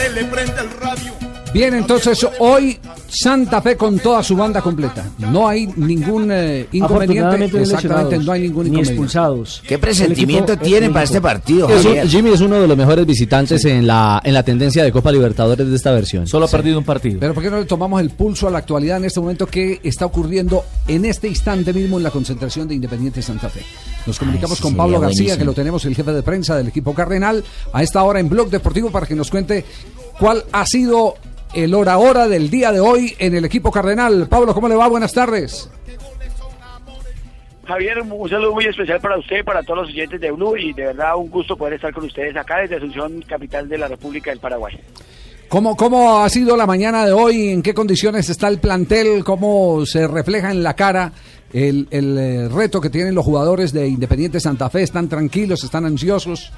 tele, prende el radio. Bien, entonces hoy Santa Fe con toda su banda completa. No hay ningún eh, inconveniente. Exactamente, no hay ningún ni inconveniente. expulsados. ¿Qué presentimiento el para este partido? Es un- Javier? Jimmy es uno de los mejores visitantes en la en la tendencia de Copa Libertadores de esta versión. Solo ha perdido un partido. Pero ¿por qué no le tomamos el pulso a la actualidad en este momento que está ocurriendo en este instante mismo en la concentración de Independiente Santa Fe? Nos comunicamos sí, con Pablo García, buenísimo. que lo tenemos, el jefe de prensa del equipo Cardenal, a esta hora en Blog Deportivo para que nos cuente cuál ha sido el hora hora del día de hoy en el equipo Cardenal. Pablo, ¿cómo le va? Buenas tardes. Javier, un saludo muy especial para usted, para todos los oyentes de Blue y de verdad un gusto poder estar con ustedes acá desde Asunción, capital de la República del Paraguay. ¿Cómo, ¿Cómo ha sido la mañana de hoy? ¿En qué condiciones está el plantel? ¿Cómo se refleja en la cara el, el, eh, reto que tienen los jugadores de Independiente Santa Fe? ¿Están tranquilos? ¿Están ansiosos?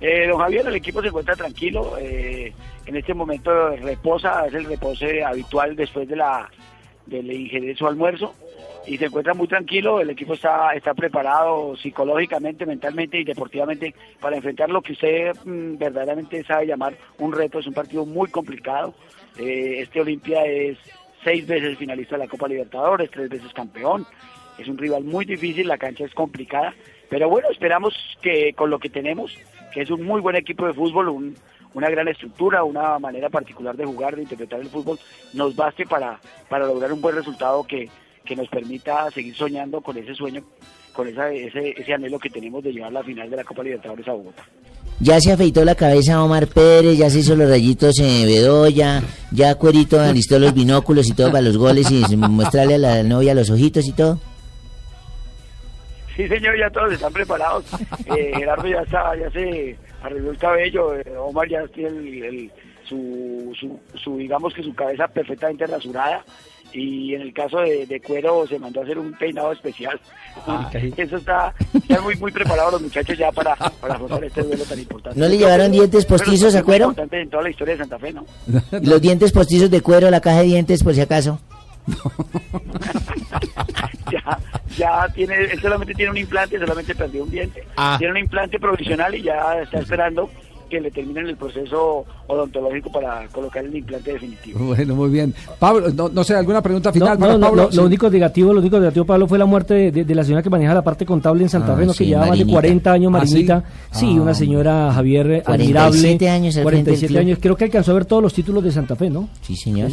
Eh, don Javier, el equipo se encuentra tranquilo, eh, en este momento reposa, es el reposo habitual después de la del ingerir su almuerzo y se encuentra muy tranquilo, el equipo está, está preparado psicológicamente, mentalmente y deportivamente para enfrentar lo que usted mm, verdaderamente sabe llamar un reto, es un partido muy complicado, Eh, este Olimpia es seis veces finalista de la Copa Libertadores, tres veces campeón, es un rival muy difícil, la cancha es complicada, pero bueno, esperamos que con lo que tenemos, que es un muy buen equipo de fútbol, un- una gran estructura, una manera particular de jugar, de interpretar el fútbol, nos baste para, para lograr un buen resultado que, que nos permita seguir soñando con ese sueño, con esa, ese, ese anhelo que tenemos de llevar la final de la Copa Libertadores a Bogotá. Ya se afeitó la cabeza Omar Pérez, ya se hizo los rayitos en Bedoya, ya Cuerito alistó los binóculos y todo para los goles y mostrarle a la novia los ojitos y todo. Sí, señor, ya todos están preparados. Eh, Gerardo ya está, ya se arregló el cabello. eh, Omar ya tiene el- el- su, su, su, digamos que su cabeza perfectamente rasurada. Y en el caso de, de Cuero se mandó a hacer un peinado especial. Eso está, están muy, muy preparados los muchachos ya para, para afrontar este duelo tan importante. ¿No le llevaron dientes postizos a Cuero? importante en toda la historia de Santa Fe, ¿no? Los dientes postizos de cuero, la caja de dientes por si acaso. ya, ya tiene, él solamente tiene un implante, solamente perdió un diente. Ah. Tiene un implante provisional y ya está esperando que le terminen el proceso odontológico para colocar el implante definitivo. Bueno, muy bien. Pablo, no, no sé, ¿alguna pregunta final no, para no, Pablo? lo, Sí. lo único negativo, lo único negativo, Pablo, fue la muerte de, de- de la señora que maneja la parte contable en Santa Ah, Fe, ¿no? que sí, llevaba más de Marinita. 40 años, ¿Ah, Marinita. sí? sí, Ah, una señora Javier eh, 47 admirable. años al frente del 47 club. años. Creo que alcanzó a ver todos los títulos de Santa Fe, ¿no? Sí, señor.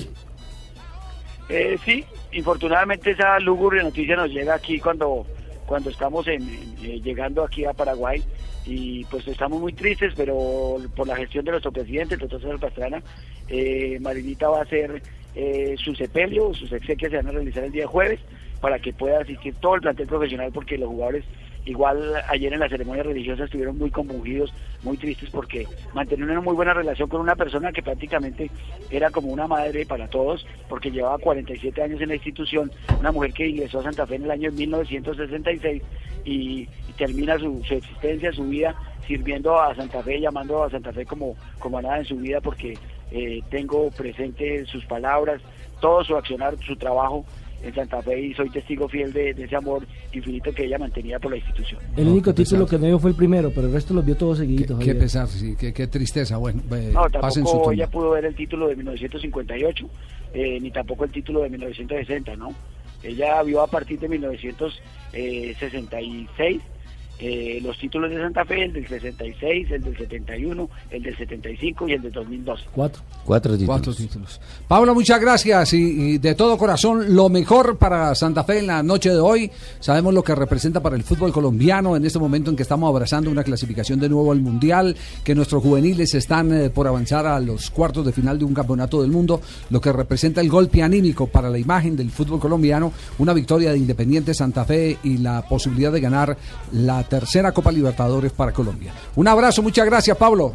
Eh, sí, infortunadamente esa lúgubre noticia nos llega aquí cuando, cuando estamos en, eh, llegando aquí a Paraguay y pues estamos muy tristes, pero por la gestión de nuestro presidente, el doctor César Pastrana, eh, Marinita va a hacer eh, su sepelio, sus exequias se van a realizar el día jueves para que pueda asistir todo el plantel profesional porque los jugadores igual ayer en la ceremonia religiosa estuvieron muy conmovidos, muy tristes porque mantener una muy buena relación con una persona que prácticamente era como una madre para todos porque llevaba 47 años en la institución, una mujer que ingresó a Santa Fe en el año 1966 y, y termina su, su existencia, su vida sirviendo a Santa Fe, llamando a Santa Fe como, como a nada en su vida porque eh, tengo presente sus palabras, todo su accionar, su trabajo en Santa Fe y soy testigo fiel de, de ese amor infinito que ella mantenía por la institución. El No, único qué título pesar. que no dio fue el primero, pero el resto los vio todos Qué, seguiditos. qué Javier. pesar, sí, qué, qué tristeza. Bueno, eh, No, su tampoco tumba. ella pudo ver el título de 1958, eh, ni tampoco el título de 1960, ¿no? Ella vio a partir de 1966 eh, los títulos de Santa Fe, el del 66, el del 71, el del 75 y el del 2012. Cuatro. Cuatro títulos. Cuatro títulos. Pablo, muchas gracias y, y de todo corazón lo mejor para Santa Fe en la noche de hoy. Sabemos lo que representa para el fútbol colombiano en este momento en que estamos abrazando una clasificación de nuevo al Mundial, que nuestros juveniles están eh, por avanzar a los cuartos de final de un campeonato del mundo, lo que representa el golpe anímico para la imagen del fútbol colombiano, una victoria de Independiente Santa Fe y la posibilidad de ganar la tercera Copa Libertadores para Colombia. Un abrazo, muchas gracias Pablo.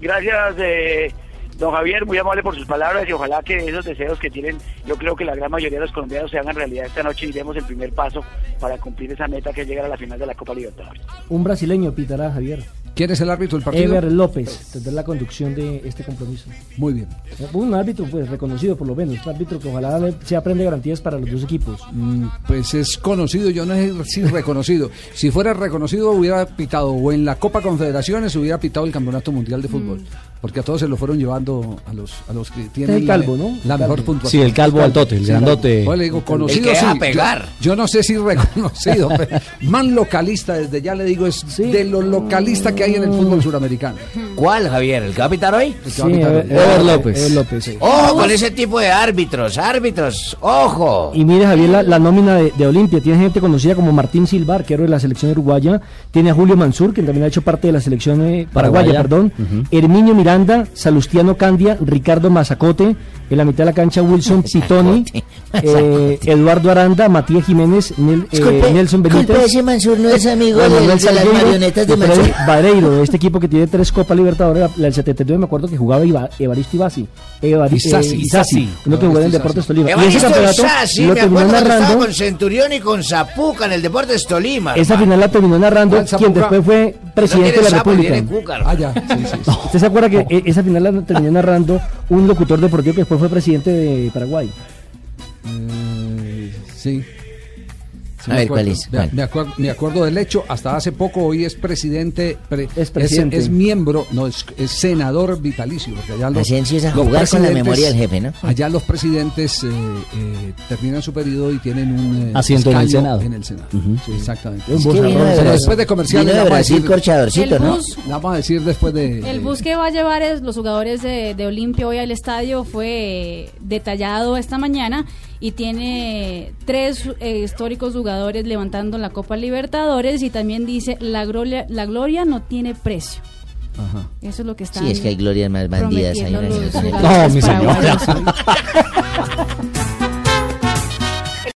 Gracias, eh, don Javier, muy amable por sus palabras y ojalá que esos deseos que tienen yo creo que la gran mayoría de los colombianos se hagan realidad esta noche y demos el primer paso para cumplir esa meta que es llegar a la final de la Copa Libertadores. Un brasileño pitará, Javier. ¿Quién es el árbitro del partido? Ever López tendrá la conducción de este compromiso. Muy bien. Un árbitro pues reconocido por lo menos, un árbitro que ojalá se aprende garantías para los dos equipos. Mm, Pues es conocido, yo no sé si reconocido. Si fuera reconocido hubiera pitado o en la Copa Confederaciones hubiera pitado el Campeonato Mundial de Fútbol. Porque a todos se lo fueron llevando a los, a los que tienen el la, calvo, ¿no? la mejor calvo. puntuación. Sí, el calvo altote, el grandote. Pues le digo, conocido El que sí. a Yo- pegar. Yo, no sé si reconocido. pero man localista, desde ya le digo, es Sí. de lo localista que hay en el fútbol suramericano. ¿Cuál, Javier? ¿El que va a pitar hoy? El que va a pitar Ever, hoy. Ever López. Ever López, sí. ¡Ojo con ese tipo de árbitros! ¡Árbitros! ¡Ojo! Y mire Javier la, la nómina de, de Olimpia, tiene gente conocida como Martín Silva, arquero de la selección uruguaya, tiene a Julio Mansur, quien también ha hecho parte de la selección eh, paraguaya, Paraguaya. perdón, Ujú. Herminio Miranda, Salustiano Candia, Ricardo Mazacote, en la mitad de la cancha Wilson Pitoni, eh, Eduardo Aranda, Matías Jiménez, Nel- eh, Disculpe, Nelson Benítez. ese Mansur no es amigo de, Manuel de las marionetas de Mansur. Vareiro, este equipo que tiene tres Copas Libertadores, la, del 79 me acuerdo que jugaba Iba- Evaristo Ibasi, Evari- Isasi, eh, Isasi. uno que jugaba en. Deportes Tolima. Y ese Evaristo campeonato Isasi, lo me terminó narrando con Centurión y con Zapuca en el Deportes Tolima. Esa hermano. final la terminó narrando quien después fue presidente de la República. Ah, ya. Sí, sí, sí. ¿Usted se acuerda que eh, esa final la terminó narrando un locutor deportivo que después fue presidente de Paraguay? Eh, sí. Sí, A me ver, acuerdo. ¿cuál es? Me, ¿Cuál? me acuerdo, me acuerdo del hecho, hasta hace poco hoy es presidente, pre- Es presidente. es, miembro, no, es, es senador vitalicio. Porque allá los, es a jugar con la presidentes- memoria del jefe, ¿no? Allá los presidentes eh, eh, terminan su periodo y tienen un eh, Asiento en el Senado. En el Senado. Sí, exactamente. Es que bozarrón, vino de Pero después de comerciales vino de la vamos a Brasil corchadorcito, ¿no? bus, La vamos a decir después de... el bus que va a llevar es los jugadores de, de Olimpia hoy al estadio fue detallado esta mañana y tiene tres eh, históricos jugadores levantando la Copa Libertadores y también dice la gloria, la gloria no tiene precio. Ajá. Eso es lo que están Sí, es que hay glorias más bandidas ahí. prometiendo ¿no? mi señora.